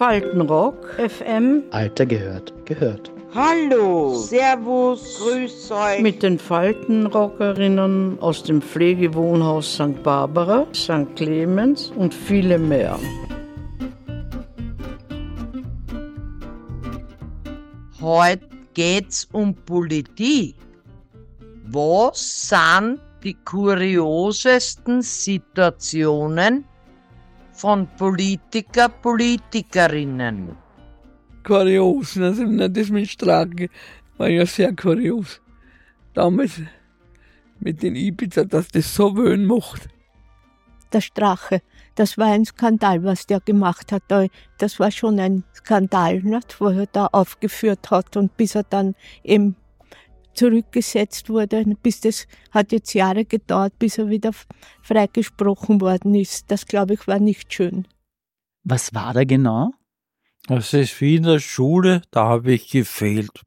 Faltenrock, FM. Alter gehört, gehört. Hallo, Servus, Grüß euch. Mit den Faltenrockerinnen aus dem Pflegewohnhaus St. Barbara, St. Clemens und viele mehr. Heute geht's um Politik. Was sind die kuriosesten Situationen von Politiker, Politikerinnen? Kurios, also das mit Strache war ja sehr kurios. Damals mit den Ibiza, dass das so wöhn macht. Der Strache, das war ein Skandal, was der gemacht hat. Das war schon ein Skandal, nicht? wo er da aufgeführt hat und bis er dann eben zurückgesetzt wurde, bis das hat jetzt Jahre gedauert, bis er wieder freigesprochen worden ist. Das, glaube ich, war nicht schön. Was war da genau? Das ist wie in der Schule, da habe ich gefehlt.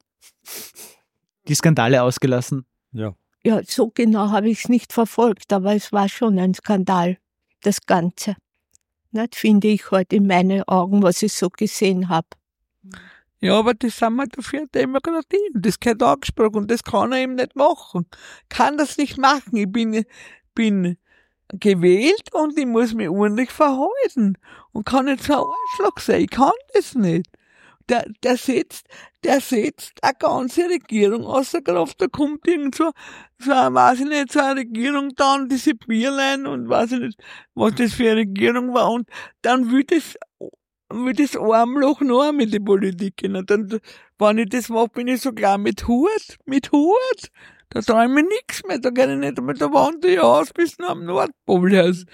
Die Skandale ausgelassen? Ja. Ja, so genau habe ich es nicht verfolgt, aber es war schon ein Skandal, das Ganze. Das finde ich heute in meinen Augen, was ich so gesehen habe. Ja, aber das sind wir dafür Demokratie. Das gehört angesprochen und das kann er eben nicht machen. Kann das nicht machen. Ich bin, bin gewählt und ich muss mich ordentlich verhalten und kann nicht so ein Arschloch sein. Ich kann das nicht. Der, der setzt, der setzt eine ganze Regierung außer Kraft. Da kommt irgend so, so, weiß ich nicht, so eine Regierung dann, diese Bierlein und weiß ich nicht, was das für eine Regierung war und dann will das will das Armloch noch mit den Politikern. Und dann, wenn ich das mache, bin ich so klar mit Hut, mit Hut. Da träume ich nichts mehr, da kann ich nicht da wandere ich aus bis nach dem Nordpolhaus.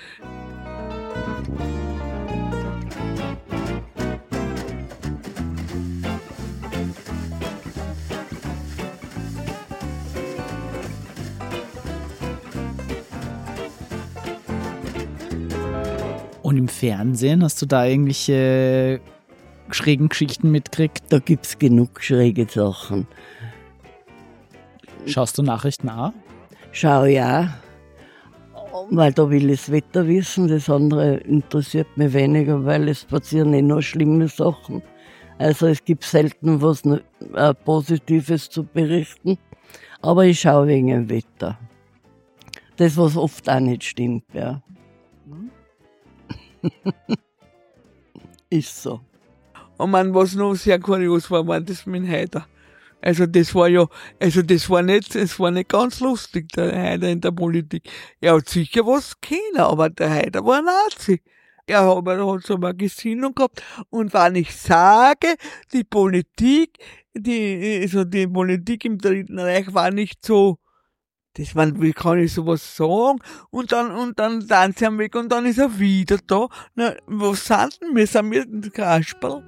Und im Fernsehen hast du da irgendwelche schrägen Geschichten mitgekriegt? Da gibt es genug schräge Sachen. Schaust du Nachrichten an? Schau ja, weil da will ich das Wetter wissen. Das andere interessiert mich weniger, weil es passieren eh nur schlimme Sachen. Also es gibt selten was äh, Positives zu berichten. Aber ich schaue wegen dem Wetter. Das, was oft auch nicht stimmt, ja. Ist so. Und man, was noch sehr kurios war, war das mit dem Heider. Also das war ja, also das war nicht, es war nicht ganz lustig, der Heider in der Politik. Er hat sicher was kennen, aber der Heider war Nazi. Er hat, er hat so eine Gesinnung gehabt. Und wenn ich sage, die Politik, die, also die Politik im Dritten Reich war nicht so, das man, wie kann ich sowas sagen? Und dann, und dann sie am Weg und dann ist er wieder da. Na, was sind denn wir? Sind wir ein Kasperl?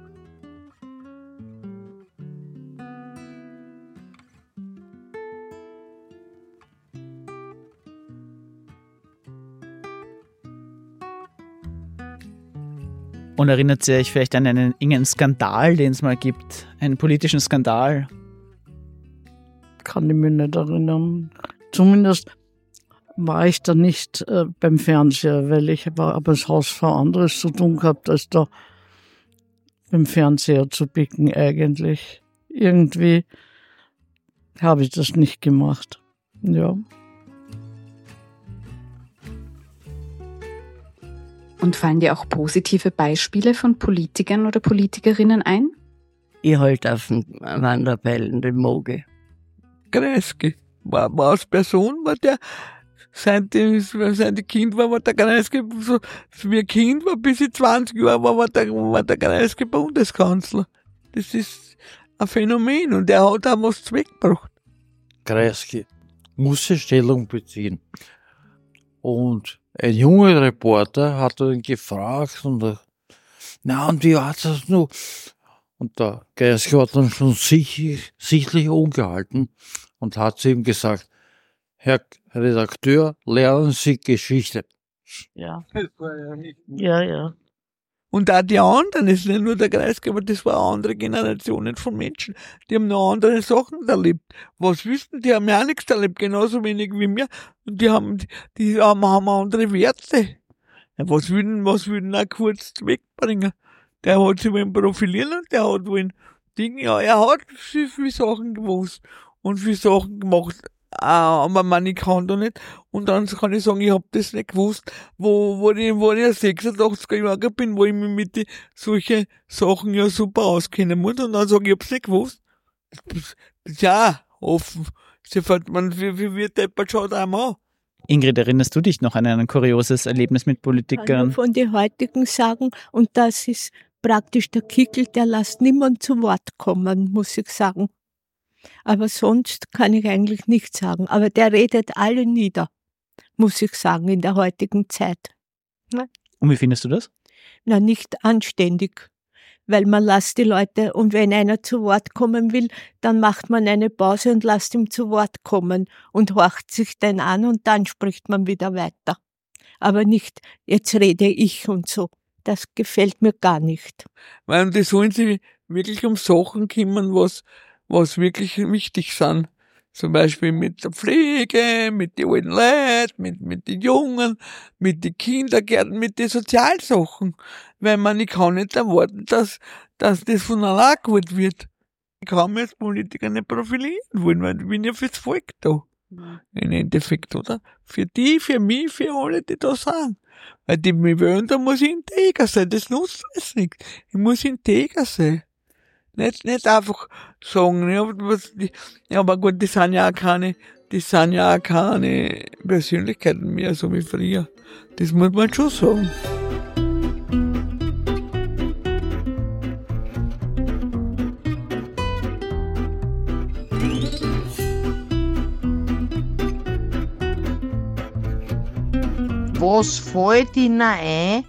Und erinnert ihr euch vielleicht an einen engen Skandal, den es mal gibt? Einen politischen Skandal? Kann ich mich nicht erinnern. Zumindest war ich da nicht äh, beim Fernseher, weil ich aber das Hausfrau anderes zu tun gehabt, als da beim Fernseher zu picken eigentlich. Irgendwie habe ich das nicht gemacht. Ja. Und fallen dir auch positive Beispiele von Politikern oder Politikerinnen ein? Ich halte auf den Wanderbeilen den Moge. War, war als Person, war der, seit ich Kind war, war der Kreisky, so, wie ein Kind war, bis ich 20 Jahre war, war der, war der Kreisky Bundeskanzler. Das ist ein Phänomen und der hat auch was weggebracht. Kreisky musste Stellung beziehen. Und ein junger Reporter hat ihn gefragt und er, na, und wie hat das nur? Und der Kreisky hat dann schon sichtlich, sichtlich umgehalten und hat zu ihm gesagt, Herr Redakteur, lernen Sie Geschichte. Ja. Ja, ja. Und auch die anderen, es ist nicht nur der Kreisky, aber das waren andere Generationen von Menschen, die haben noch andere Sachen erlebt. Was wissen, die haben ja auch nichts erlebt, genauso wenig wie mir. Und die haben, die haben, haben andere Werte. Ja, was würden, was würden auch kurz wegbringen? der hat sich wollen profilieren und der hat wollen Ding, ja, er hat viel, viel Sachen gewusst und viel Sachen gemacht, äh, aber man, ich kann da nicht. Und dann kann ich sagen, ich hab das nicht gewusst, wo, wo ich, wo ich 86er Jahre bin, wo ich mich mit die, solche Sachen ja super auskennen muss. Und dann sage ich, ich hab's nicht gewusst. Ja, offen. Sie fährt man, wie, wie wird deppert schaut einmal an. Ingrid, erinnerst du dich noch an ein kurioses Erlebnis mit Politikern? von den heutigen sagen. Und das ist praktisch der Kickel, der lässt niemand zu Wort kommen, muss ich sagen. Aber sonst kann ich eigentlich nichts sagen. Aber der redet alle nieder, muss ich sagen, in der heutigen Zeit. Und wie findest du das? Na, nicht anständig. Weil man lässt die Leute, und wenn einer zu Wort kommen will, dann macht man eine Pause und lässt ihm zu Wort kommen und horcht sich den an und dann spricht man wieder weiter. Aber nicht, jetzt rede ich und so. Das gefällt mir gar nicht. Weil die sollen sich wirklich um Sachen kümmern, was, was wirklich wichtig sind. Zum Beispiel mit der Pflege, mit den alten Leuten, mit, mit den Jungen, mit den Kindergärten, mit den Sozialsachen. Weil man, ich kann nicht erwarten, dass, dass das von allein gut wird. Ich kann mich als Politiker nicht profilieren wollen, weil ich bin ja fürs Volk da. Im Endeffekt, oder? Für die, für mich, für alle, die da sind. Weil die mich wollen, da muss ich integer sein. Das nutzt alles nichts. Ich muss integer sein. Nicht, nicht einfach sagen, ja, was, die, ja, aber gut, die sind ja auch keine, die sind ja auch keine Persönlichkeiten mehr, so wie früher. Das muss man schon sagen. Was fällt Ihnen ein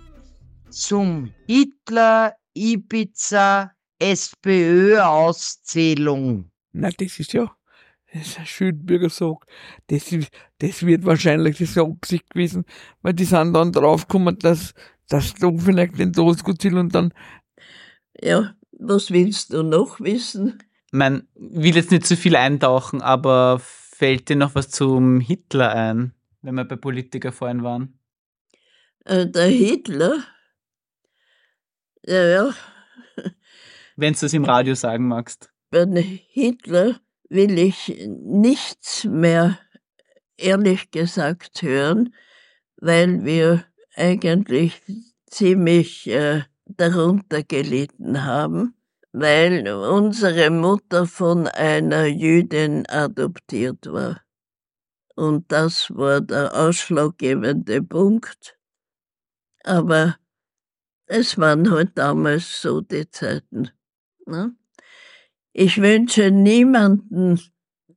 zum Hitler, Ibiza, SPÖ-Auszählung? Na, das ist ja, das ist ein Schildbürger sagt, das, ist- das wird wahrscheinlich das ist eine Absicht gewesen, weil die sind dann draufgekommen, dass, dass du vielleicht den Todesgutziel und dann, Ja, was willst du noch wissen? Man will jetzt nicht zu viel eintauchen, aber fällt dir noch was zum Hitler ein, wenn wir bei Politiker vorhin waren? Äh, der Hitler, ja, ja, Wenn du es im Radio sagen magst. bei Hitler will ich nichts mehr ehrlich gesagt hören, weil wir eigentlich ziemlich äh, darunter gelitten haben, weil unsere Mutter von einer Jüdin adoptiert war. Und das war der ausschlaggebende Punkt. Aber es waren halt damals so die Zeiten. Ne? Ich wünsche niemanden,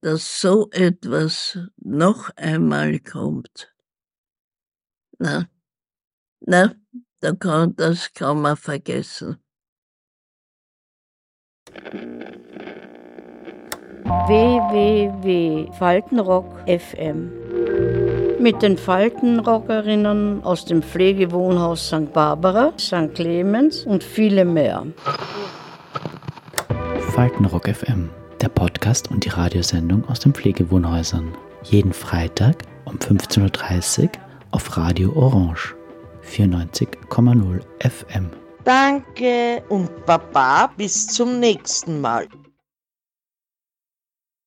dass so etwas noch einmal kommt. Na, na, da kann, das kann man vergessen. www.faltenrock FM. Mit den Faltenrockerinnen aus dem Pflegewohnhaus St. Barbara, St. Clemens und viele mehr. Faltenrock FM, der Podcast und die Radiosendung aus den Pflegewohnhäusern. Jeden Freitag um 15.30 Uhr auf Radio Orange 94,0 FM. Danke und Baba, bis zum nächsten Mal.